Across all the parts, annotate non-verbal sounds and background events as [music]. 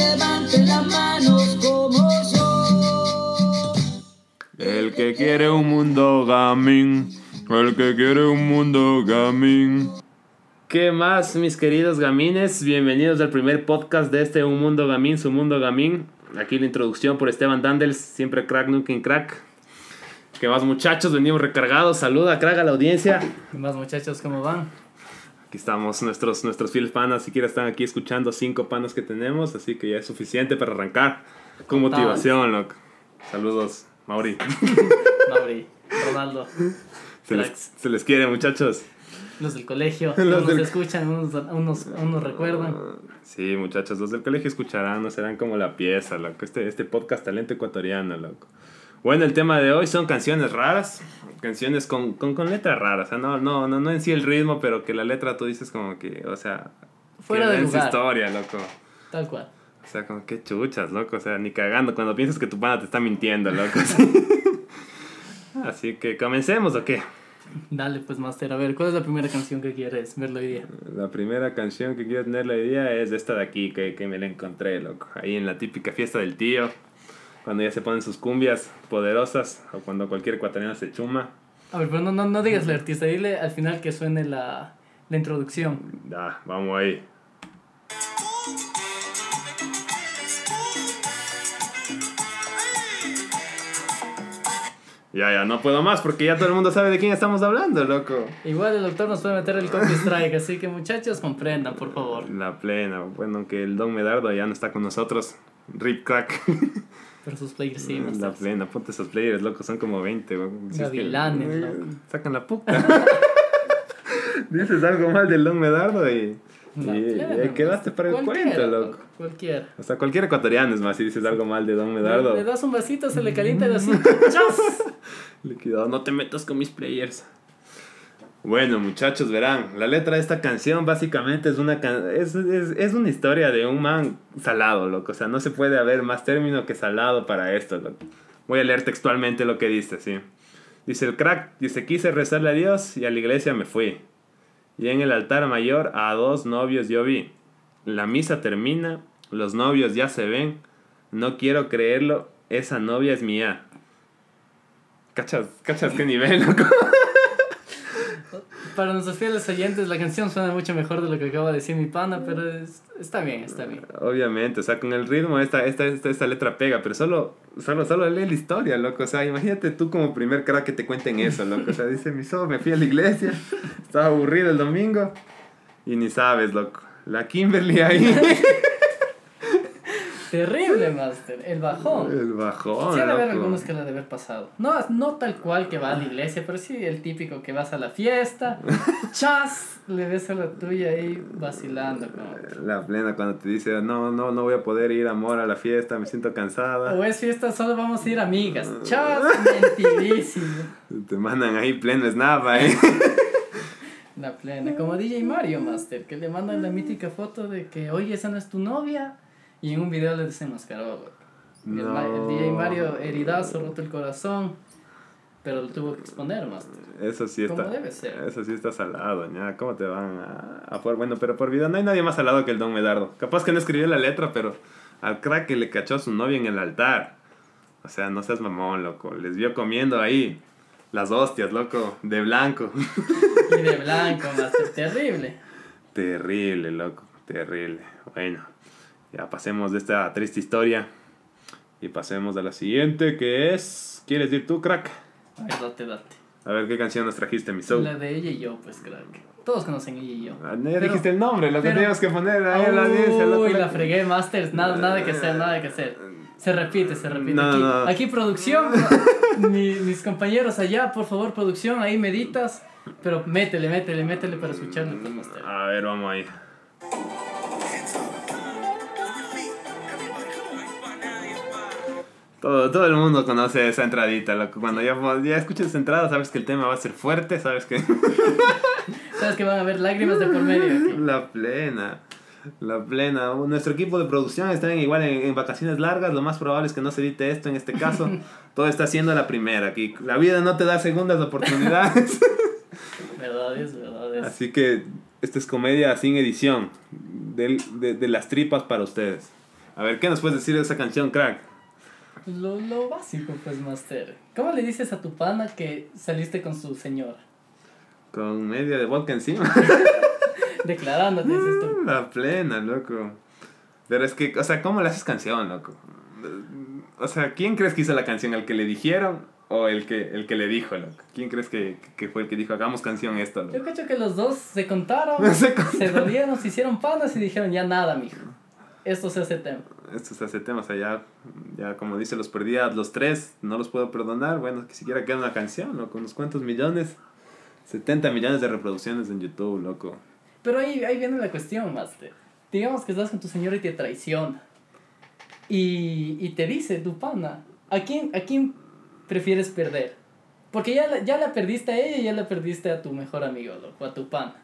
levanten las manos como yo. El que quiere un mundo gamín. El que quiere un mundo gamín. ¿Qué más, mis queridos gamines? Bienvenidos al primer podcast de este Un Mundo Gamín, su Mundo Gamín. Aquí la introducción por Esteban Dandels, siempre crack, nunca en crack. ¿Qué más, muchachos? Venimos recargados. Saluda, crack, a la audiencia. ¿Qué más muchachos? ¿Cómo van? Aquí estamos, nuestros, nuestros fieles panas, siquiera están aquí escuchando cinco panas que tenemos, así que ya es suficiente para arrancar con motivación, loco. Saludos, Mauri. [laughs] Mauri, Ronaldo, Se les, se les quiere, muchachos. los del colegio, [laughs] Los unos del- escuchan, unos, unos, unos recuerdan. Sí, muchachos, los del colegio escucharán, no serán como la pieza, loco. Este, este podcast talento ecuatoriano, loco. Bueno, el tema de hoy son canciones raras, canciones con, con, con letras raras, o sea, no, no, no, no en sí el ritmo, pero que la letra tú dices como que, o sea, Fuera que de lugar. historia, loco. Tal cual. O sea, como que chuchas, loco, o sea, ni cagando cuando piensas que tu pana te está mintiendo, loco. [laughs] [laughs] Así que comencemos, ¿o qué? Dale pues Master, a ver, ¿cuál es la primera canción que quieres verlo hoy día? La primera canción que quiero tener la idea es esta de aquí, que, que me la encontré, loco. Ahí en la típica fiesta del tío, cuando ya se ponen sus cumbias poderosas, o cuando cualquier ecuatoriano se chuma. A ver, pero no, no, no digas el artista, dile al final que suene la, la introducción. Ya, vamos ahí. Ya, ya, no puedo más porque ya todo el mundo sabe de quién estamos hablando, loco. Igual el doctor nos puede meter el copy strike, así que muchachos comprendan, por favor. La plena, bueno, aunque el Don Medardo ya no está con nosotros. Rip crack. [laughs] Pero sus players sí, La Master. plena, ponte esos players, loco, son como 20, weón. Si es que- Gavilanes, loco. Sacan la puta. [laughs] Dices algo mal del Don Medardo y. Y, y quedaste para el cuento, loco. Cualquiera. O sea, cualquier ecuatoriano es más, si dices algo mal de Don Medardo. Le das un vasito, se le calienta y así. ¡Chas! [laughs] Liquidado, no te metas con mis players. Bueno, muchachos, verán, la letra de esta canción básicamente es una es, es, es una historia de un man salado, loco. O sea, no se puede haber más término que salado para esto, loco. Voy a leer textualmente lo que dice, sí. Dice el crack, dice, quise rezarle a Dios y a la iglesia me fui. Y en el altar mayor a dos novios yo vi. La misa termina, los novios ya se ven. No quiero creerlo, esa novia es mía. ¿Cachas, cachas qué nivel, loco? [laughs] Para nuestros fieles oyentes, la canción suena mucho mejor de lo que acaba de decir mi pana, pero es- está bien, está bien. Obviamente, o sea, con el ritmo esta, esta, esta, esta letra pega, pero solo, solo, solo lee la historia, loco. O sea, imagínate tú como primer crack que te cuenten eso, loco. O sea, dice mi so, me fui a la iglesia, estaba aburrido el domingo y ni sabes, loco. La Kimberly ahí, [laughs] Terrible, Master. El bajón. el bajón, Sí, ha de haber algunos que le ha de haber pasado. No, no tal cual que va a la iglesia, pero sí el típico que vas a la fiesta, [laughs] chas, le ves a la tuya ahí vacilando. La plena cuando te dice, no, no, no voy a poder ir, amor, a la fiesta, me siento cansada. O es fiesta, solo vamos a ir amigas. [laughs] Chas, mentidísimo. Te mandan ahí pleno snap ahí. La plena. Como DJ Mario, Master, que le mandan la mítica foto de que, oye, esa no es tu novia. Y en un video le desenmascaró. loco. Y El, el DJ Mario, heridazo, roto el corazón. Pero lo tuvo que exponer, Master. Eso sí está. Como debe ser. Eso sí está salado, ña. ¿Cómo te van a, a por Bueno, pero por vida no hay nadie más salado que el Don Medardo. Capaz que no escribió la letra, pero al crack que le cachó a su novia en el altar. O sea, no seas mamón, loco. Les vio comiendo ahí las hostias, loco, de blanco. Y de blanco, Master. Terrible. [laughs] terrible, loco, terrible. Bueno, ya pasemos de esta triste historia y pasemos a la siguiente, que es... ¿Quieres ir tú, crack? A ver, date, date. A ver, ¿qué canción nos trajiste, mi soul? La de ella y yo, pues, crack. Todos conocen ella y yo. Ah, Ya Pero- dijiste el nombre, lo que teníamos que poner ahí en la loco. Uy, la fregué, Masters. Nada, nada que hacer, nada que hacer. Se repite, se repite. No, aquí, no. aquí producción, [laughs] mi- mis compañeros allá, por favor, producción, ahí meditas. Pero métele, métele, métele para escucharle, pues. A ver, vamos ahí. Todo, todo el mundo conoce esa entradita, loco. Cuando ya, ya escuchas esa entrada, sabes que el tema va a ser fuerte, sabes que... [laughs] Sabes que van a haber lágrimas de por medio aquí. La plena. La plena. Nuestro equipo de producción está en- igual en, en vacaciones largas. Lo más probable es que no se edite esto en este caso. [laughs] Todo está siendo la primera aquí. La vida no te da segundas oportunidades. [laughs] Verdad es, verdad es. Así que esta es comedia sin edición. Del- de, de las tripas para ustedes. A ver, ¿qué nos puedes decir de esa canción, crack? Lo, lo básico, pues, Master. ¿Cómo le dices a tu pana que saliste con su señora? Con media de vodka encima. [laughs] Declarándote, dices tú. La plena, loco. Pero es que, o sea, ¿cómo le haces canción, loco? O sea, ¿quién crees que hizo la canción? ¿El que le dijeron o el que, el que le dijo, loco? ¿Quién crees que, que fue el que dijo, hagamos canción esto, Yo loco? cacho que los dos se contaron, [laughs] Se se, contaron. dolieron, se hicieron panas y dijeron, ya nada, mijo. Esto se hace tema. Esto se hace tema, o sea, ya, ya como dice, los perdí a los tres, no los puedo perdonar. Bueno, que siquiera queda una canción, loco, unos cuantos millones. 70 millones de reproducciones en YouTube, loco. Pero ahí, ahí viene la cuestión, Master. Digamos que estás con tu señora y te traiciona. Y, y te dice tu pana, ¿a quién, ¿a quién prefieres perder? Porque ya, la- ya la perdiste a ella y ya la perdiste a tu mejor amigo, loco, a tu pana.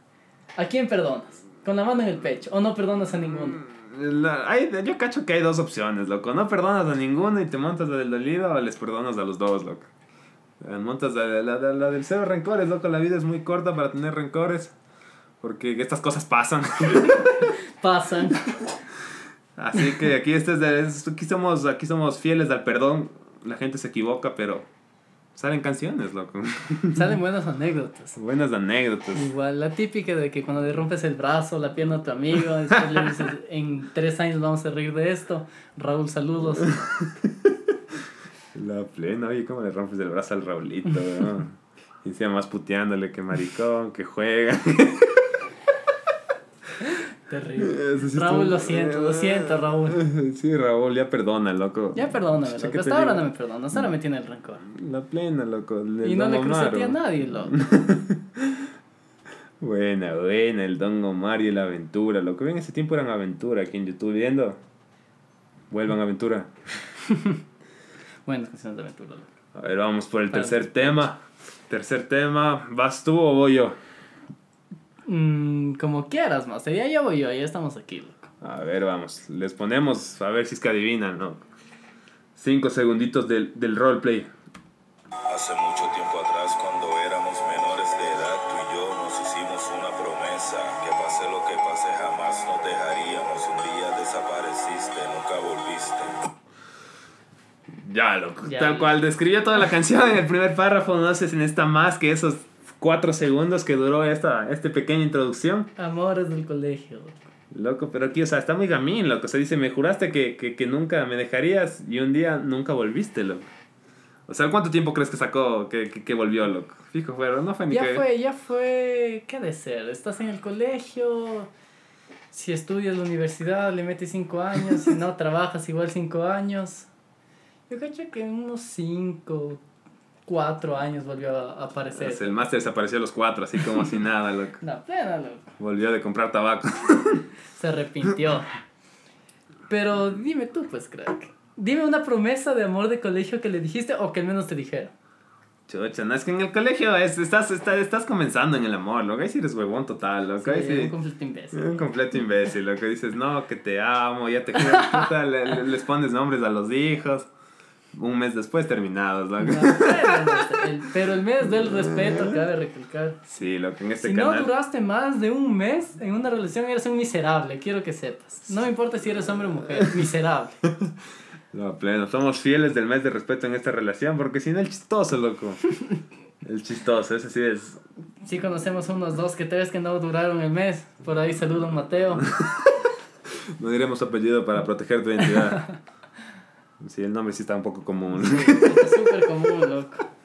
¿A quién perdonas? Con la mano en el pecho. ¿O no perdonas a ninguno? La- hay- yo cacho que hay dos opciones, loco. No perdonas a ninguno y te montas la del dolido o les perdonas a los dos, loco. Eh, Montas la, la, la- del cero rencores, loco. La vida es muy corta para tener rencores. Porque estas cosas pasan. [laughs] Pasan. Así que aquí, este es- aquí, somos, aquí somos fieles al perdón. La gente se equivoca, pero salen canciones, loco. [laughs] Salen buenas anécdotas. Buenas anécdotas. Igual, la típica de que cuando le rompes el brazo, la pierna a tu amigo, después le dices, [laughs] en tres años vamos a reír de esto. Raúl, saludos. La plena, oye, ¿cómo le rompes el brazo al Raulito, weón? Y encima más puteándole que maricón, que juega. Terrible. [laughs] Sí Raúl, estuvo- lo siento, lo siento, Raúl. [laughs] Sí, Raúl, ya perdona, loco. Ya perdóname, Sí, loco. ¿qué Hasta ahora digo? no me perdonas, ahora me tiene el rencor. La plena, loco. Y no le crucé a nadie, loco. [laughs] Buena, buena, el Don Omar y la aventura. Lo que ven ese tiempo eran aventura aquí en YouTube viendo. Vuelvan aventura. Buenas canciones de aventura, loco. A ver, vamos por el tercer tema. Tercer tema, ¿vas tú o voy yo? Mm, como quieras, más. Ya, ya voy yo, ya estamos aquí, loco. A ver, vamos. Les ponemos a ver si es que adivinan, ¿no? Cinco segunditos del, del roleplay. Hace mucho tiempo atrás, cuando éramos menores de edad, tú y yo nos hicimos una promesa. Que pase lo que pase, jamás nos dejaríamos. Un día desapareciste, nunca volviste. Ya, loco. Ya, Tal loco. cual describió toda la canción en el primer párrafo. No sé si necesita más que esos cuatro segundos que duró esta, esta pequeña introducción. Amores del colegio, loco. Pero aquí, o sea, está muy gamín, loco. Se dice, me juraste que, que, que nunca me dejarías y un día nunca volviste, loco. O sea, ¿cuánto tiempo crees que sacó que, que, volvió, loco? Fijo, pero no fue ni Ya que... fue, ya fue. ¿Qué de ser? Estás en el colegio. Si estudias la universidad, le metes cinco años. Si no, [laughs] trabajas igual cinco años. Yo cacho que unos cinco, cuatro años volvió a aparecer. Pues el máster desapareció a los cuatro, así como si nada, loco. [laughs] La plena, loco. Volvió de comprar tabaco. [laughs] Se arrepintió. Pero dime tú, pues, crack. Dime una promesa de amor de colegio que le dijiste o que al menos te dijeron. Chucha, no, es que en el colegio es- estás, estás, estás comenzando en el amor, loco. Ahí sí eres huevón total, loco. Ahí Sí, sí... un completo imbécil. Un completo imbécil, lo que dices, no, que te amo, ya te quiero, les [laughs] pones nombres a los hijos. Un mes después terminados, loco. [laughs] El- pero el mes del respeto, cabe recalcar. Sí, lo que en este Si no canal. duraste más de un mes en una relación, eres un miserable, quiero que sepas. No me importa si eres hombre o mujer, [laughs] miserable. No, pleno, somos fieles del mes de respeto en esta relación, porque si no, el chistoso, loco. El chistoso, ese sí es. Sí conocemos unos dos que tres que no duraron el mes. Por ahí saludo a Mateo. [laughs] No diremos apellido para proteger tu identidad. Sí, el nombre sí está un poco común. Es súper común, loco. [laughs]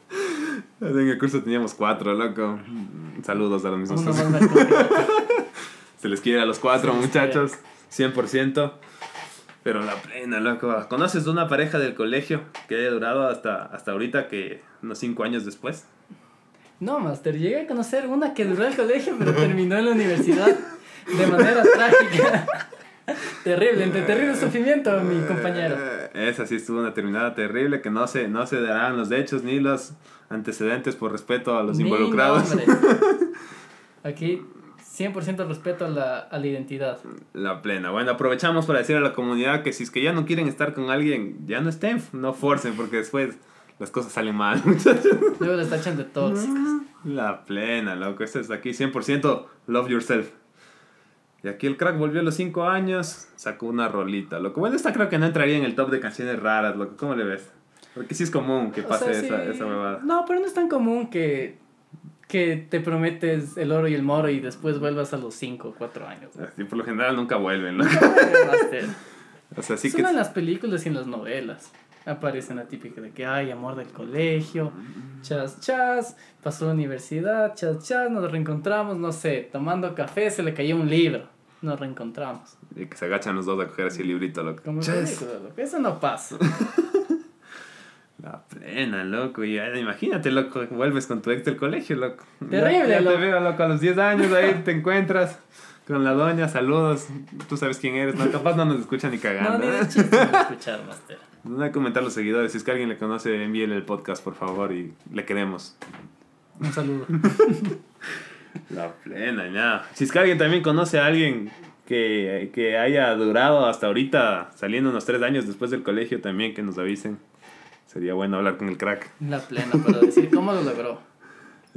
En el curso teníamos cuatro, loco. Saludos a los mismos. [laughs] Se les quiere a los cuatro, muchachos. 100%. Pero la plena, loco. ¿Conoces una pareja del colegio que haya durado hasta, hasta ahorita, que unos cinco años después? No, Master, llegué a conocer una que duró el colegio, pero terminó en la universidad de manera trágica. [laughs] [laughs] Terrible, entre terrible sufrimiento, mi compañero. Esa sí estuvo una terminada terrible, que no se, no se darán los hechos ni los antecedentes por respeto a los Ni involucrados. [laughs] Aquí, 100% respeto a la, a la identidad. La plena. Bueno, aprovechamos para decir a la comunidad que si es que ya no quieren estar con alguien, ya no estén, no forcen, porque después las cosas salen mal, [laughs] muchachos. Luego les tachan de tóxicos. La plena, loco. Esto es aquí 100% love yourself. Y aquí el crack volvió a los 5 años, sacó una rolita. Lo que bueno, esta creo que no entraría en el top de canciones raras, loco. ¿Cómo le ves? Porque sí es común que O pase sea, esa, sí. esa huevada. No, pero no es tan común que, que te prometes el oro y el moro y después vuelvas a los 5 o 4 años. Así por lo general nunca vuelven. Master. [laughs] O sea, sí que... en las películas y en las novelas aparece la típica de que hay amor del colegio, chas chas, pasó a la universidad, chas chas, nos reencontramos, no sé, tomando café se le cayó un libro, nos reencontramos. Y que se agachan los dos a coger así el librito, loco. Como película, loco, eso no pasa. [laughs] La plena, loco. Y imagínate, loco, vuelves con tu ex del colegio, loco. Terrible, Ya, ya loco. te veo, loco, a los 10 años ahí te encuentras con la doña, saludos. Tú sabes quién eres, no, capaz no nos escucha ni No, cagando. ni de chiste voy a [laughs] escuchar, Master. No hay que comentar los seguidores. Si es que alguien le conoce, envíele el podcast, por favor, y le queremos. Un saludo. [laughs] La plena, ya. Si es que alguien también conoce a alguien que, que haya durado hasta ahorita, saliendo unos tres años después del colegio también, que nos avisen. Sería bueno hablar con el crack. La plena para decir cómo lo logró.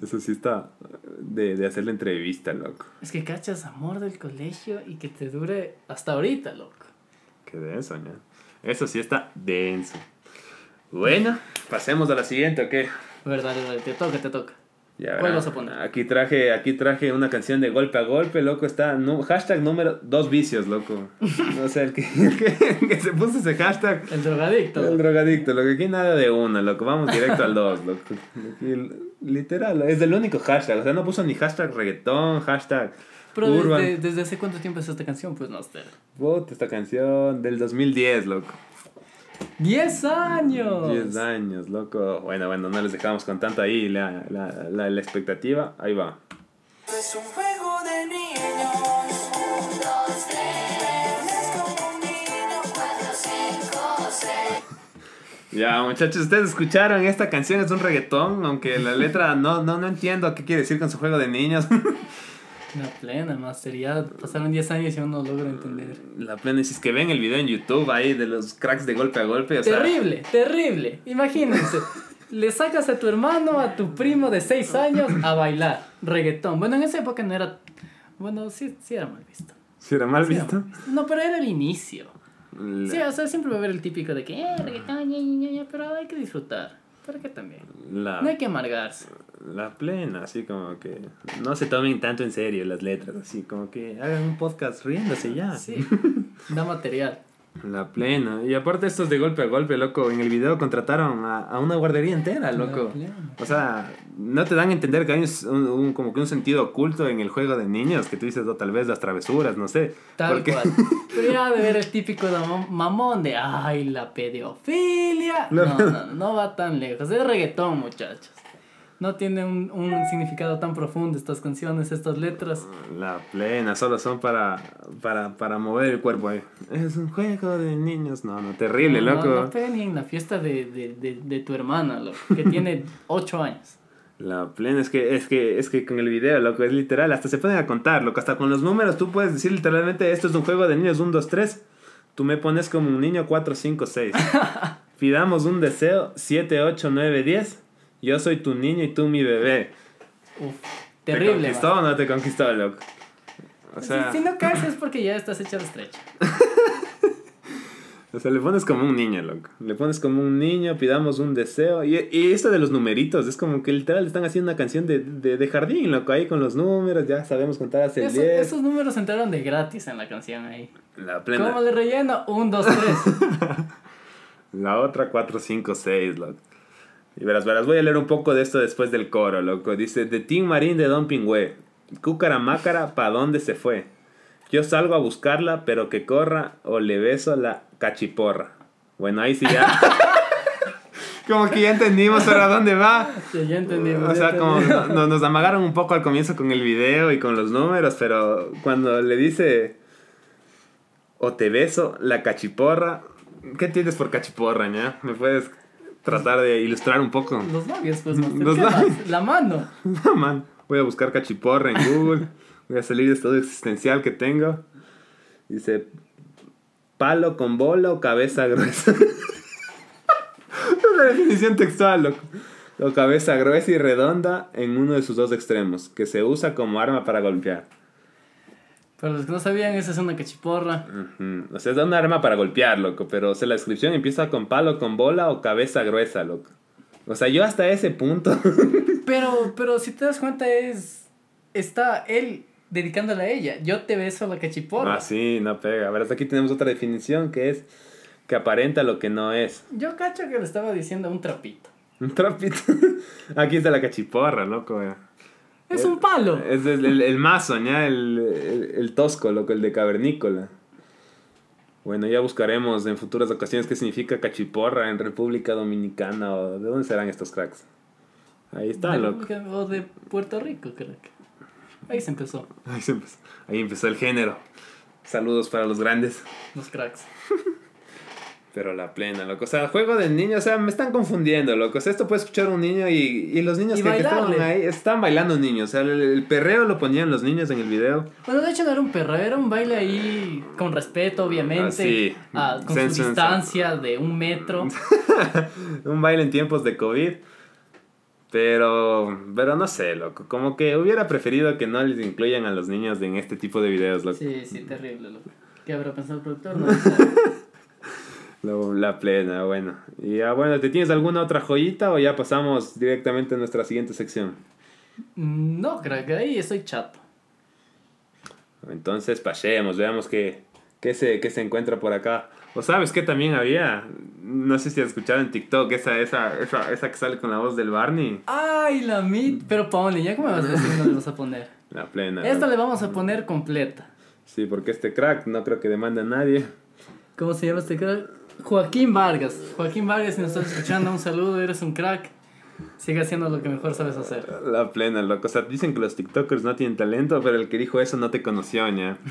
Eso sí está de, de hacer la entrevista, loco. Es que cachas amor del colegio y que te dure hasta ahorita, loco. Qué denso, ¿no? Eso sí está denso. Bueno, pasemos a la siguiente, ¿o qué? Verdad, verdad, te toca, te toca. Ya ¿Cuál vas a poner? Aquí traje, aquí traje una canción de golpe a golpe, loco. Está hashtag número dos vicios, loco. [laughs] O sea, el que, el que, que se puso ese hashtag. El drogadicto. El loco. drogadicto, lo que aquí nada de uno, loco. Vamos directo al dos, loco. Aquí, literal, es el único hashtag. O sea, no puso ni hashtag reggaetón, hashtag Pero urban. desde, desde hace cuánto tiempo es esta canción, pues no. Puta, esta canción del 2010, loco. ¡10 años! 10 años, loco. Bueno, bueno, no les dejamos con tanto ahí la, la, la, la expectativa. Ahí va. Es un juego de niños. Un, dos, tres. Es como un niño. Cuatro, cinco, seis. Ya, muchachos, ustedes escucharon, esta canción es un reggaetón, aunque la letra no, no, no entiendo qué quiere decir con su juego de niños. [laughs] La plena, master. Ya pasaron 10 años y aún no logro entender. La plena, y si es que ven el video en YouTube ahí de los cracks de golpe a golpe, o sea, Terrible, terrible. Imagínense. [laughs] Le sacas a tu hermano, a tu primo de 6 años a bailar reggaetón. Bueno, en esa época no era. Bueno, sí, sí era mal visto. si era mal Sí era visto. mal visto. No, pero era el inicio. La, Sí, o sea, siempre va a haber el típico de que, eh, reggaetón, ña, ña, ña, pero hay que disfrutar. ¿Para qué también? la, No hay que amargarse. La plena, así como que no se tomen tanto en serio las letras, así como que hagan un podcast riéndose ya. Sí, [laughs] da material. La plena. Y aparte estos de golpe a golpe, loco, en el video contrataron a, a una guardería entera, loco. O sea, no te dan a entender que hay un, un- como que un sentido oculto en el juego de niños, que tú dices, o tal vez las travesuras, no sé. Tal Porque- cual. [laughs] Pero ya de ver el típico mam- mamón de, ay, la pedofilia. No, no, no, no va tan lejos. Es reggaetón, muchachos. No tiene un, un significado tan profundo estas canciones, estas letras. La plena, solo son para, para, para mover el cuerpo ahí. Es un juego de niños. No, no, terrible, No, loco. No, no pega ni en la fiesta de, de, de, de tu hermana, loco, que [laughs] tiene 8 años. La plena es que, es que, es que con el video, loco, es literal, hasta se pueden a contar, loco, hasta con los números tú puedes decir literalmente, esto es un juego de niños 1, 2, 3, tú me pones como un niño 4, 5, 6. Pidamos un deseo 7, 8, 9, 10, yo soy tu niño y tú mi bebé. Uf, ¿Te terrible. conquistó man. o no te conquistó, loco? O sea, si, si no [laughs] caes es porque ya estás hecha de estrecha. o sea, le pones como un niño, loco. Le pones como un niño, pidamos un deseo. Y, y esto de los numeritos, es como que literal están haciendo una canción de, de, de jardín, loco, ahí con los números, ya sabemos contar hasta el Eso- 10. esos números entraron de gratis en la canción ahí. La plena. ¿Cómo le relleno? 1, 2, 3. La otra 4, 5, 6, loco. Y verás, verás, voy a leer un poco de esto después del coro, loco. Dice, de Tim Marín de Don Pingüe. Cúcara mácara, ¿pa' dónde se fue? Yo salgo a buscarla, pero que corra o le beso la cachiporra. Bueno, ahí sí ya. [laughs] como que ya entendimos para dónde va. Sí, ya entendimos. O ya sea, como entendimos. no- nos amagaron un poco al comienzo con el video y con los números, pero cuando le dice o te beso la cachiporra, ¿qué entiendes por cachiporra, ya? ¿Me puedes tratar de ilustrar un poco? Los labios, pues, Master. Los ¿Qué labios. más? La mano. [laughs] No, man, voy a buscar cachiporra en Google, voy a salir de estado existencial que tengo. Dice, palo con bola o cabeza gruesa. [laughs] Es la definición textual, loco. O cabeza gruesa y redonda en uno de sus dos extremos, que se usa como arma para golpear. Para los que no sabían, esa es una cachiporra. Ujú. O sea, es un arma para golpear, loco. Pero o sea, la descripción empieza con palo, con bola o cabeza gruesa, loco. O sea, yo hasta ese punto. [laughs] Pero, pero si te das cuenta, es. Está él dedicándole a ella. Yo te beso la cachiporra. ah, sí, no pega. A ver, hasta aquí tenemos otra definición que es que aparenta lo que no es. Yo cacho que le estaba diciendo un trapito. Un trapito. [laughs] Aquí está la cachiporra, loco. eh. Es un palo. Es el, el, el mazo, ¿ya? El, el, el tosco, loco, el de cavernícola. Bueno, ya buscaremos en futuras ocasiones qué significa cachiporra en República Dominicana o de dónde serán estos cracks. Ahí está, De loco. O de Puerto Rico, creo que. Ahí se empezó. Ahí, se empezó, ahí empezó el género. Saludos para los grandes. Los cracks. [laughs] Pero la plena, loco. O sea, juego del niño, o sea, me están confundiendo, loco. O sea, esto puede escuchar un niño y, y los niños Y que, que estaban ahí están bailando niños. O sea, el, el perreo lo ponían los niños en el video. Bueno, de hecho no era un perro, era un baile ahí con respeto, obviamente. Ah, sí. ah, con su distancia de un metro. [laughs] un baile en tiempos de COVID. Pero, pero no sé, loco. Como que hubiera preferido que no les incluyan a los niños en este tipo de videos, loco. Sí, sí, terrible, loco. ¿Qué habrá pensado el productor? [laughs] No, Lo- la plena, bueno. Y ya, bueno, ¿te tienes alguna otra joyita o ya pasamos directamente a nuestra siguiente sección? no, creo que ahí estoy chato. Entonces, pasemos, veamos qué, qué, se, qué se encuentra por acá. ¿O sabes qué también había? No sé si has escuchado en TikTok esa, esa, esa, esa que sale con la voz del Barney. Ay, la mit. Pero ponle, ya como me vas a decir, no le vas a poner. La plena. Esta le vamos a poner completa. Sí, porque este crack no creo que demande a nadie. ¿Cómo se llama este crack? Joaquín Vargas. Joaquín Vargas, si nos estás escuchando, un saludo, eres un crack. Sigue haciendo lo que mejor sabes hacer. La plena, loco. O sea, dicen que los TikTokers no tienen talento, pero el que dijo eso no te conoció, ña. [laughs]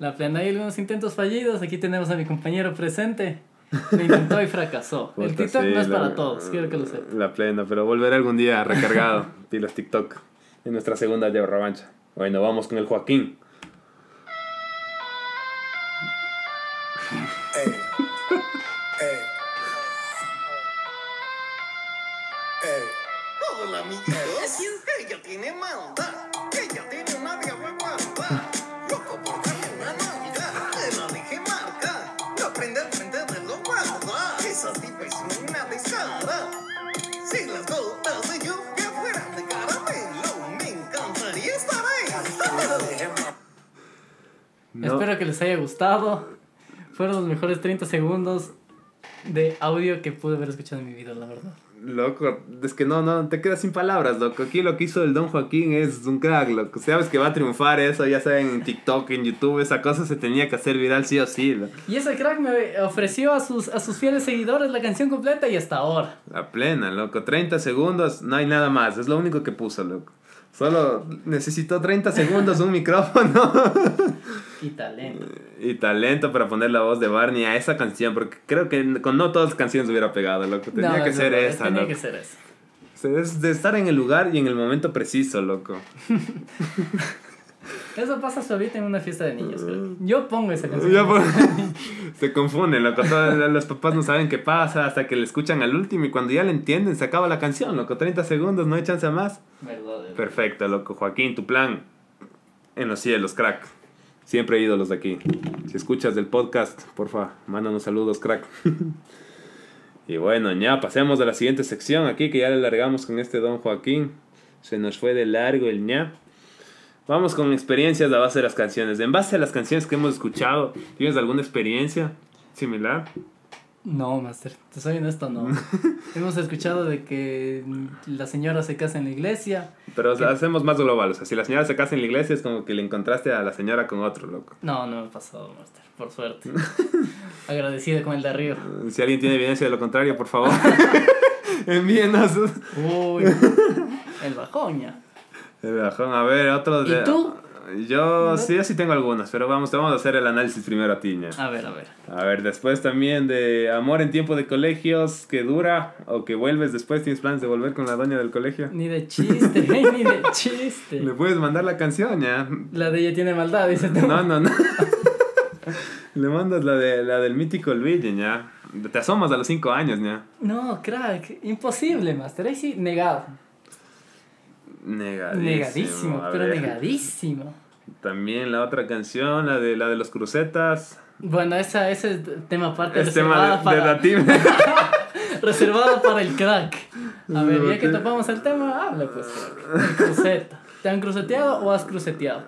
La plena, hay algunos intentos fallidos. Aquí tenemos a mi compañero presente. Lo intentó y fracasó. El TikTok sí, no es la- para todos, quiero que lo sepas. La plena, pero volveré algún día recargado. [laughs] Pilas TikTok. En nuestra segunda de revancha. Bueno, vamos con el Joaquín. Ey, ey, ey. Hola, amiguitos. Ella tiene maldad. Ella tiene una vieja guapa. Loco por darle una nalga. Te la dejé marca. La prende al frente de lo guarda. Esa tipa es una descara. Si las gotas de lluvia fueran de caramelo, me encantaría estar ahí. Espero que les haya gustado. Fueron los mejores 30 segundos de audio que pude haber escuchado en mi vida, la verdad. Loco, es que no, no, te quedas sin palabras, loco. Aquí lo que hizo el Don Joaquín es un crack, loco. Sabes que va a triunfar eso, ya saben, en TikTok, en YouTube, esa cosa se tenía que hacer viral sí o sí. loco. Y ese crack me ofreció a sus, a sus fieles seguidores la canción completa y hasta ahora. La plena, loco. 30 segundos, no hay nada más. Es lo único que puso, loco. Solo necesitó 30 segundos, un micrófono [laughs] Y talento. Y talento para poner la voz de Barney a esa canción. Porque creo que con no todas las canciones hubiera pegado, loco. Tenía No, que es ser esa, Tenía loco. que ser esa. O sea, Es de estar en el lugar y en el momento preciso, loco. [laughs] Eso pasa suavita en una fiesta de niños, creo. Yo pongo esa canción. [laughs] Se confunden, loco. Todos los papás no saben qué pasa hasta que le escuchan al último y cuando ya le entienden se acaba la canción, loco. 30 segundos, no hay chance más. Verdad. Perfecto, loco. Joaquín, tu plan en los cielos, crack. Siempre ídolos de aquí. Si escuchas del podcast, porfa, mándanos saludos, crack. [laughs] y bueno, ya pasemos a la siguiente sección aquí que ya le largamos con este don Joaquín. Se nos fue de largo el ña. Vamos con experiencias a base de las canciones. En base a las canciones que hemos escuchado, ¿tienes alguna experiencia similar? No, Master, te soy honesto, no. [laughs] Hemos escuchado de que la señora se casa en la iglesia. Pero o sea, hacemos más global. O sea, si la señora se casa en la iglesia es como que le encontraste a la señora con otro, loco. No, no me ha pasado, Master, por suerte. [laughs] Agradecido con el de arriba. [laughs] Si alguien tiene evidencia de lo contrario, por favor, envíenos Uy, el bajón ya. el bajón. A ver, otro de... ¿Y tú? Yo sí, yo sí tengo algunas, pero vamos, te vamos a hacer el análisis primero a ti, ña. A ver, a ver. A ver, después también de amor en tiempo de colegios, que dura o que vuelves después, ¿tienes planes de volver con la doña del colegio? Ni de chiste, [laughs] ni de chiste. Le puedes mandar la canción, ya. La de ella tiene maldad, dice tú. No, no, no. [laughs] Le mandas la, de, la del mítico Luigi, ya. Te asomas a los 5 años, ya. No, crack, imposible, Master. Ahí sí, negado. Negadísimo. Negadísimo, pero negadísimo. También la otra canción, la de la de los crucetas. Bueno, esa, ese es tema aparte Es tema de, de para, debatible. [laughs] reservada para el crack. A ver, ya que topamos el tema, habla pues. cruceta. ¿Te han cruceteado o has cruceteado?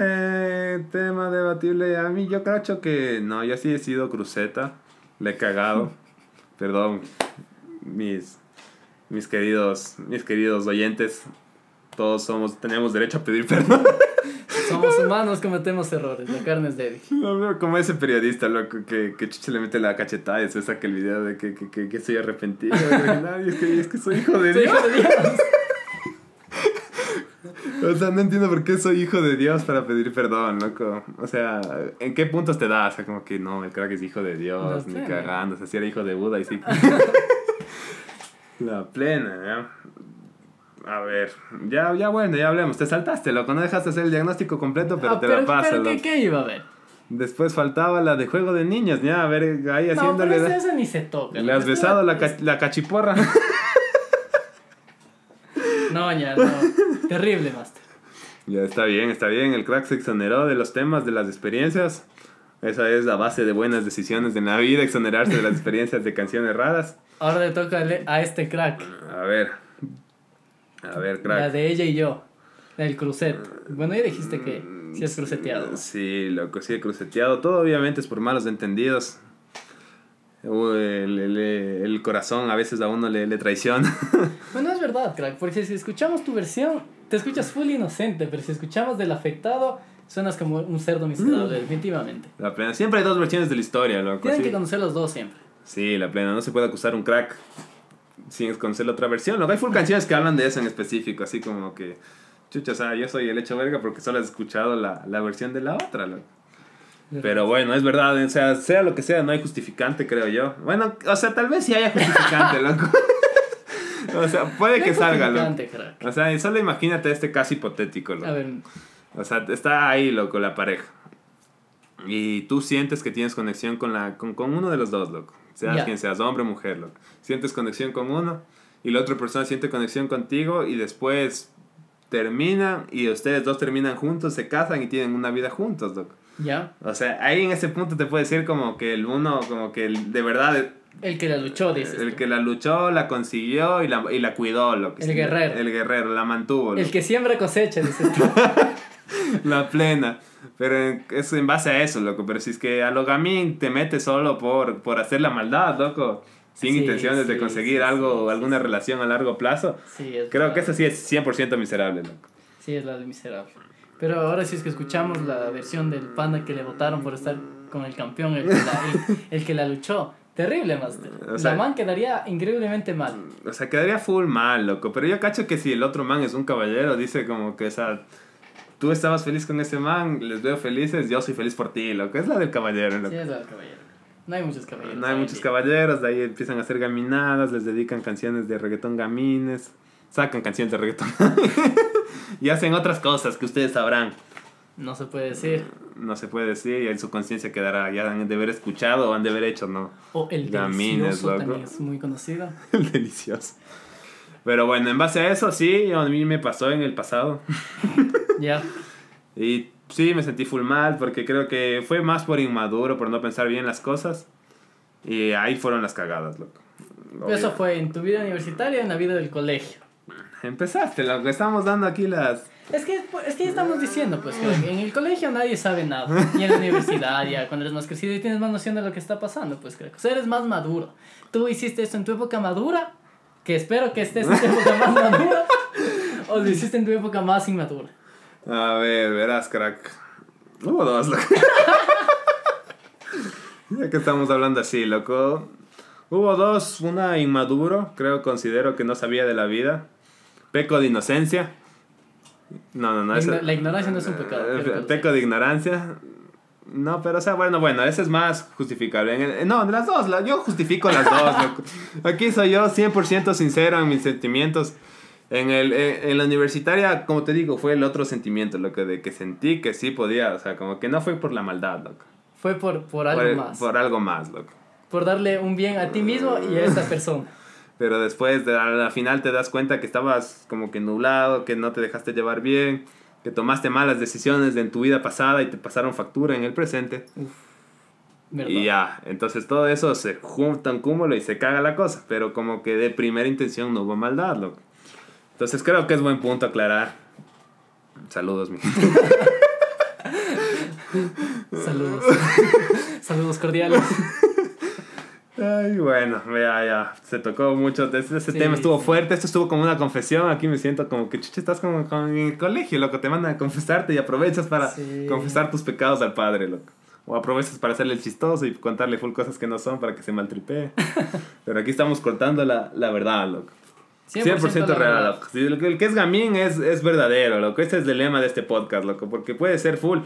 Eh, tema debatible. A mí yo creo que no, yo sí he sido cruceta. Le he cagado. Perdón, mis, mis queridos, mis queridos oyentes. Todos somos, tenemos derecho a pedir perdón. [laughs] Somos humanos, cometemos errores. La carne es débil. No, Como ese periodista, loco, que, que le mete la cachetada y después saca el video de que, que, que, que soy arrepentido. [laughs] Es, que, es que soy hijo de Soy Dios. hijo de Dios. [laughs] O sea, no entiendo por qué soy hijo de Dios para pedir perdón, loco. O sea, ¿en qué puntos te da? O sea, como que no, el crack es hijo de Dios, ni cagando. O sea, si era hijo de Buda y sí. La plena, ¿ya? A ver, ya, ya bueno, ya hablemos. Te saltaste, loco. No dejaste hacer el diagnóstico completo, pero Ah, te la paso, pero ¿qué, loco. ¿qué iba a ver? Después faltaba la de juego de niños, ya, a ver, ahí No, haciéndole. pero ese ni se toca. ¿Le has besado la, ca- la cachiporra? [laughs] No, ya, no. Terrible, Master. ya está bien, está bien. El crack se exoneró de los temas, de las experiencias. Esa es la base de buenas decisiones en la vida, exonerarse de las [laughs] experiencias de canciones raras. Ahora le toca a este crack. A ver. A ver, La crack. de ella y yo. El crucet. Bueno, ya dijiste que si es cruceteado. Sí, loco, sí, cruceteado. Todo obviamente es por malos entendidos. El, el- el corazón a veces a uno le, le traiciona. [laughs] Bueno, es verdad, crack, porque si escuchamos tu versión, te escuchas full inocente, pero si escuchamos del afectado, suenas como un cerdo miserable, Mm. definitivamente. La plena. Siempre hay dos versiones de la historia, loco. Tienen sí. que conocer los dos siempre. Sí, la plena. No se puede acusar un crack sin conocer la otra versión. Luego hay full canciones que hablan de eso en específico, así como que, chucha, o sea, yo soy el hecho verga porque solo has escuchado la, la versión de la otra, loco. Pero bueno, es verdad, o sea, sea lo que sea, no hay justificante, creo yo. Bueno, o sea, tal vez sí haya justificante, [laughs] loco. o sea, puede que salga, loco. crack. O sea, solo imagínate este caso hipotético, loco. A ver, O sea, está ahí, loco, la pareja. Y tú sientes que tienes conexión con, la, con, con uno de los dos, loco. Seas Ya. quien seas, hombre o mujer, loco. Sientes conexión con uno y la otra persona siente conexión contigo y después terminan y ustedes dos terminan juntos, se casan y tienen una vida juntos, loco. ya. O sea, ahí en ese punto te puede decir como que el uno, como que el- de verdad, El que la luchó, dices. el tú. que la luchó, la consiguió y la, y la cuidó, loco. El guerrero. El guerrero, la mantuvo. El loco. que siembra cosecha, dices tú. [laughs] La plena. Pero es en base a eso, loco. Pero si es que a lo gamín te metes solo por, por hacer la maldad, loco. Sin Sí, intenciones de conseguir sí, algo, alguna relación a largo plazo. Creo que eso sí es 100% miserable, loco. Sí, es la de miserable. Pero ahora sí es que escuchamos la versión del panda que le votaron por estar con el campeón, el que la, el, el que la luchó. Terrible, Master. O sea- la man quedaría increíblemente mal. O sea, quedaría full mal, loco. Pero yo cacho que si el otro man es un caballero, dice como que, o sea, tú estabas feliz con ese man, les veo felices, yo soy feliz por ti, loco. Es la del caballero, loco. Sí, es la del caballero. No hay muchos caballeros. No hay muchos día. caballeros, de ahí empiezan a hacer gaminadas, les dedican canciones de reggaetón gamines, sacan canciones de reggaetón [laughs] y hacen otras cosas que ustedes sabrán. No se puede decir. No se puede decir y en su conciencia quedará, ya han de haber escuchado o han de haber hecho, ¿no? O el Gamines, delicioso loco. también es muy conocido. [laughs] Delicioso. Pero bueno, en base a eso, sí, a mí me pasó en el pasado. [laughs] Ya. Y sí, me sentí full mal porque creo que fue más por inmaduro, por no pensar bien las cosas. Y ahí fueron las cagadas, loco. Eso Obvio. fue en tu vida universitaria en la vida del colegio. Empezaste, lo que estamos dando aquí las... Es que, es que estamos diciendo, pues, que en el colegio nadie sabe nada. [laughs] Y en la universidad, ya cuando eres más crecido y tienes más noción de lo que está pasando, pues, creo. O sea, eres más maduro. Tú hiciste esto en tu época madura, que espero que estés en tu época más madura, o lo hiciste en tu época más inmadura. A ver, verás, crack. Hubo dos, loco. [laughs] ya que estamos hablando así, loco. Hubo dos, una inmaduro, creo, considero que no sabía de la vida. Peco de inocencia. No, no, no. La, ese- igno- la ignorancia no es un pecado. Eh, peco de ignorancia. No, pero o sea, bueno, bueno, ese es más justificable. En el- no, de las dos, la- yo justifico las dos. loco. [laughs] Aquí soy yo 100% sincero en mis sentimientos. En, el, en, en la universitaria, como te digo, fue el otro sentimiento, lo que de que sentí que sí podía, o sea, como que no fue por la maldad, loco. Fue por, por algo Por, más. por algo más, loco. Por darle un bien a ti mismo y a esta persona. [laughs] Pero después, de, a la final, te das cuenta que estabas como que nublado, que no te dejaste llevar bien. Que tomaste malas decisiones en tu vida pasada y te pasaron factura en el presente. ¿Verdad? Y ya, entonces todo eso se junta en cúmulo y se caga la cosa, pero como que de primera intención no hubo maldad, loco. Entonces creo que es buen punto aclarar. Saludos, mi [laughs] Saludos. Saludos cordiales. [laughs] Ay, bueno, vea, ya, se tocó mucho, ese, ese Sí, tema estuvo sí. fuerte, esto estuvo como una confesión, aquí me siento como que chucha, estás como, como en el colegio, loco, te mandan a confesarte y aprovechas para Sí. confesar tus pecados al padre, loco. O aprovechas para hacerle el chistoso y contarle full cosas que no son para que se maltripee. [laughs] Pero aquí estamos cortando la, la verdad, loco. 100%, la real, verdad. loco. El que es gamín es, es verdadero, loco. Este es el lema de este podcast, loco. Porque puede ser full,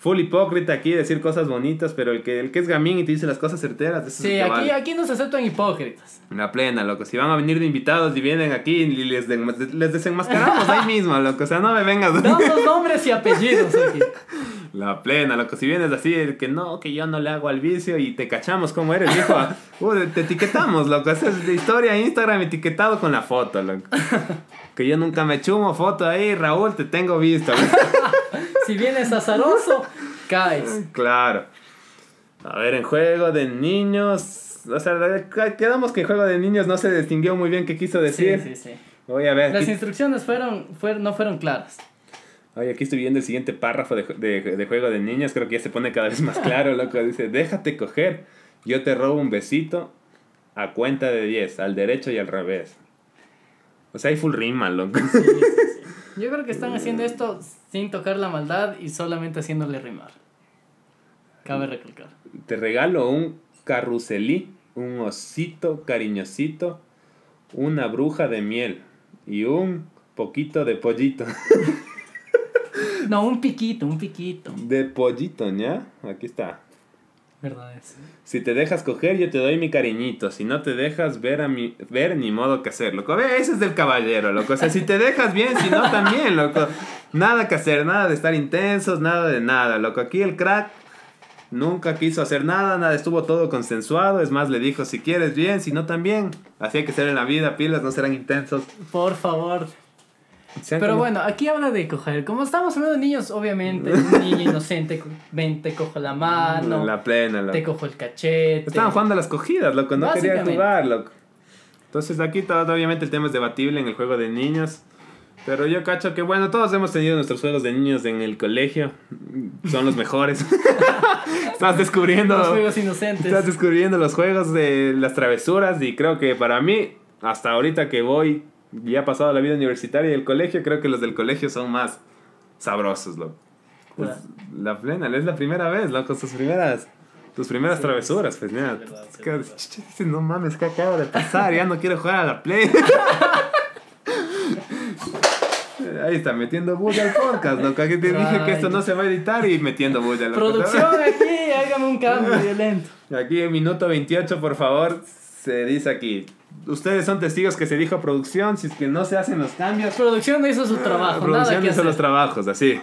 full hipócrita aquí, decir cosas bonitas, pero el que, el que es gamín y te dice las cosas certeras, ese es Sí, que aquí, vale. aquí nos aceptan hipócritas. La plena, loco. Si van a venir de invitados y vienen aquí y les, les desenmascaramos ahí mismo, loco. O sea, no me vengas. Damos nombres y apellidos aquí. [laughs] La plena, loco. Si vienes así, el que no, que yo no le hago al vicio y te cachamos como eres, viejo. [laughs] uh, te etiquetamos, loco. Esa es de historia Instagram etiquetado con la foto, loco. [laughs] Que yo nunca me chumo foto ahí, Raúl, te tengo visto. loco. Si vienes azaroso, caes. Claro. A ver, en juego de niños. O sea, quedamos que en juego de niños no se distinguió muy bien qué quiso Sí, decir. sí, sí. Voy a ver. Las aquí- instrucciones fueron, fueron, no fueron claras. Oye, aquí estoy viendo el siguiente párrafo de, de, de juego de niños. Creo que ya se pone cada vez más [laughs] claro, loco. Dice, déjate coger. Yo te robo un besito a cuenta de 10, al derecho y al revés. O sea, hay full rima, loco. Sí, sí, sí. [laughs] Yo creo que están haciendo esto sin tocar la maldad y solamente haciéndole rimar. Cabe recalcar. Te regalo un carruselí, un osito cariñosito, una bruja de miel y un poquito de pollito. [laughs] No, un piquito, un piquito. De pollito, ¿ya? Aquí está. ¿Verdad es? Si te dejas coger, yo te doy mi cariñito. Si no te dejas ver, a mi, ver ni modo que hacer, loco. Ve, ese es del caballero, loco. O sea, si te dejas bien, si no, también, loco. Nada que hacer, nada de estar intensos, nada de nada, loco. Aquí el crack nunca quiso hacer nada, nada, estuvo todo consensuado. Es más, le dijo, si quieres bien, si no, también. Así hay que ser en la vida, pilas, no serán intensos. Por favor. Sean Pero como- bueno, aquí habla de coger. Como estamos hablando de niños, obviamente, un [laughs] niño inocente, ven, te cojo la mano, La plena, loco. te cojo el cachete. Estaban jugando a las cogidas, loco, no Básicamente. jugar, loco. Entonces aquí todo, obviamente el tema es debatible en el juego de niños. Pero yo cacho que bueno, todos hemos tenido nuestros juegos de niños en el colegio. Son los mejores. [laughs] Estás descubriendo. Los juegos inocentes. Estás descubriendo los juegos de las travesuras. Y creo que para mí, hasta ahorita que voy, ya he pasado la vida universitaria y el colegio, creo que los del colegio son más sabrosos, loco. Pues, la plena, es la primera vez, loco, tus primeras, tus primeras Sí, travesuras, pues mira, no mames, que acaba de pasar, ya no quiero jugar a la play. [laughs] Ahí está, metiendo bulla al podcast, loco. Aquí te dije que esto no se va a editar y metiendo bulla. loco. Producción aquí, hágame un cambio violento. Aquí en minuto 28, por favor, se dice aquí. Ustedes son testigos que se dijo producción, si es que no se hacen los cambios. Producción no hizo su trabajo, nada producción hizo hacer. los trabajos, así.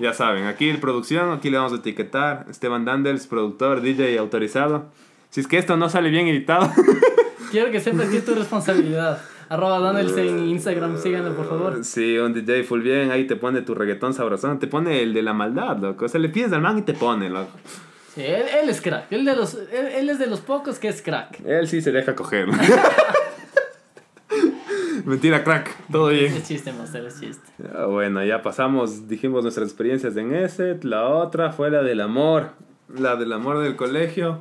Ya saben, aquí el producción, aquí le vamos a etiquetar. Esteban Dandels, productor, DJ autorizado. Si es que esto no sale bien editado, [laughs] Quiero que sepas que es tu responsabilidad. Arroba Daniels en Instagram, síganlo por favor. sí, un DJ full bien, ahí te pone tu reggaetón sabrosón, te pone el de la maldad, loco. O sea, le pides al man y te pone, loco. Sí, él, él es crack. Él, de los, él, él es de los pocos que es crack. Él sí se deja coger. [laughs] Mentira, crack, todo bien. Es chiste, Master, es chiste. Bueno, ya pasamos, dijimos nuestras experiencias en ese. La otra fue la del amor. La del amor del colegio.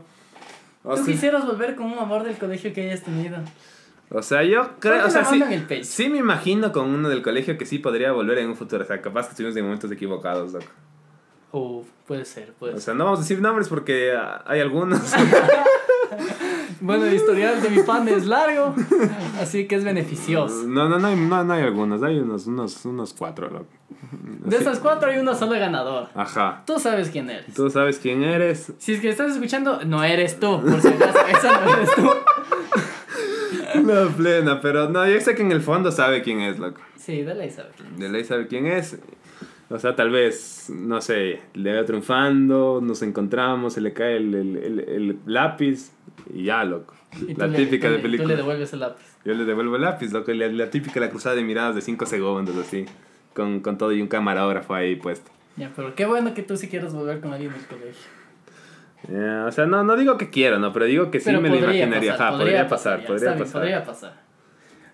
O ¿Tú sea, quisieras volver con un amor del colegio que hayas tenido? O sea, yo creo. O sea, sí, sí me imagino con uno del colegio que sí podría volver en un futuro. O sea, capaz que estuvimos en momentos equivocados, loco. Uh, puede ser, puede O ser. sea, no vamos a decir nombres porque ah, hay algunos. [laughs] [laughs] Bueno, el historial de mi pan es largo, así que es beneficioso. no, no, no no, no hay algunos. Hay unos, unos, unos cuatro, loco. De esas cuatro hay una sola ganadora. Ajá. Tú sabes quién eres. Tú sabes quién eres. Si es que estás escuchando, no eres tú, por si acaso, esa no eres tú. [laughs] La plena, pero no, yo sé que en el fondo sabe quién es, loco. Sí, dale y sabes. De ley sabe quién es. O sea, tal vez, no sé, le va triunfando, nos encontramos, se le cae el, el, el, el lápiz y ya, loco. Y La le- típica de película. Tú le devuelves el lápiz. Yo le devuelvo el lápiz, loco. La, la típica la cruzada de miradas de 5 segundos, así. con, con todo y un camarógrafo ahí puesto. Ya, pero qué bueno que tú sí quieres volver con alguien del colegio. Ya, o sea, no, no digo que quiero, no, pero digo que sí Pero me lo imaginaría. pasar, podría pasar, ya, podría está bien, pasar. podría pasar.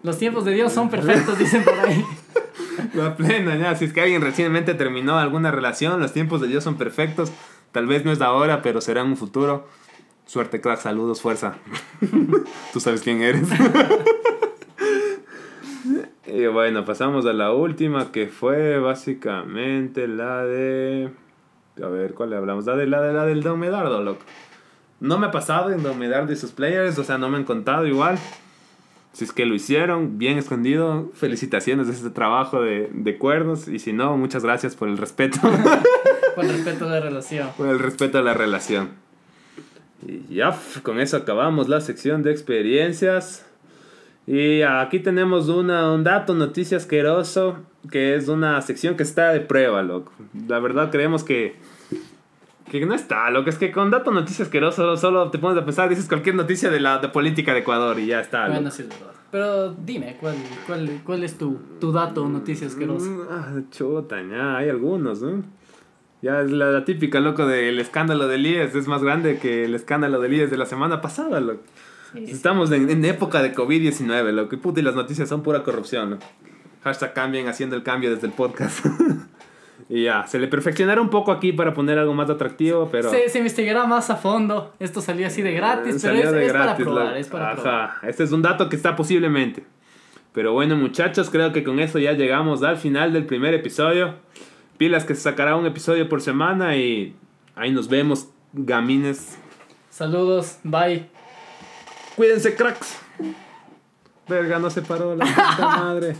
Los tiempos de Dios son perfectos, dicen por ahí. [laughs] La plena, ya. Si es que alguien recientemente terminó alguna relación, los tiempos de Dios son perfectos. Tal vez no es ahora, pero será en un futuro. Suerte, crack, saludos, fuerza. [laughs] Tú sabes quién eres. [laughs] y bueno, pasamos a la última, que fue básicamente la de. A ver, ¿cuál le hablamos? La de la, de, la del Don Medardo, loco. No me ha pasado en Don Medardo y sus players, o sea, no me han contado igual. Si es que lo hicieron, bien escondido, felicitaciones de este trabajo de, de cuernos. Y si no, muchas gracias por el respeto. [laughs] Con respecto a la relación. por el respeto a la relación. Y ya, con eso acabamos la sección de experiencias. Y aquí tenemos una, un dato, noticia asqueroso, que es una sección que está de prueba, loco. La verdad creemos que, que no está, loco. Es que con dato, noticia asqueroso, solo te pones a pensar, dices cualquier noticia de la de política de Ecuador y ya está. Bueno, loco. sí es verdad. Pero dime, ¿cuál, cuál, cuál es tu, tu dato noticia asquerosa? Mm, Ah, chuta, ya, hay algunos, ¿no? Ya es la, la típica, loco, del escándalo del IES. Es más grande que el escándalo del IES de la semana pasada, loco. Estamos en, en época de COVID-19, loco. Y puta, y las noticias son pura corrupción, loco. Hashtag cambien haciendo el cambio desde el podcast. [laughs] y ya, se le perfeccionará un poco aquí para poner algo más atractivo, pero... Se, se investigará más a fondo. Esto salió así de gratis, Eh, pero es, de es para probar, es para Ajá, probar. este es un dato que está posiblemente. Pero bueno, muchachos, creo que con eso ya llegamos al final del primer episodio. Pilas que se sacará un episodio por semana y ahí nos vemos, gamines. Saludos, bye. Cuídense, cracks. [laughs] Verga, no se paró la puta madre.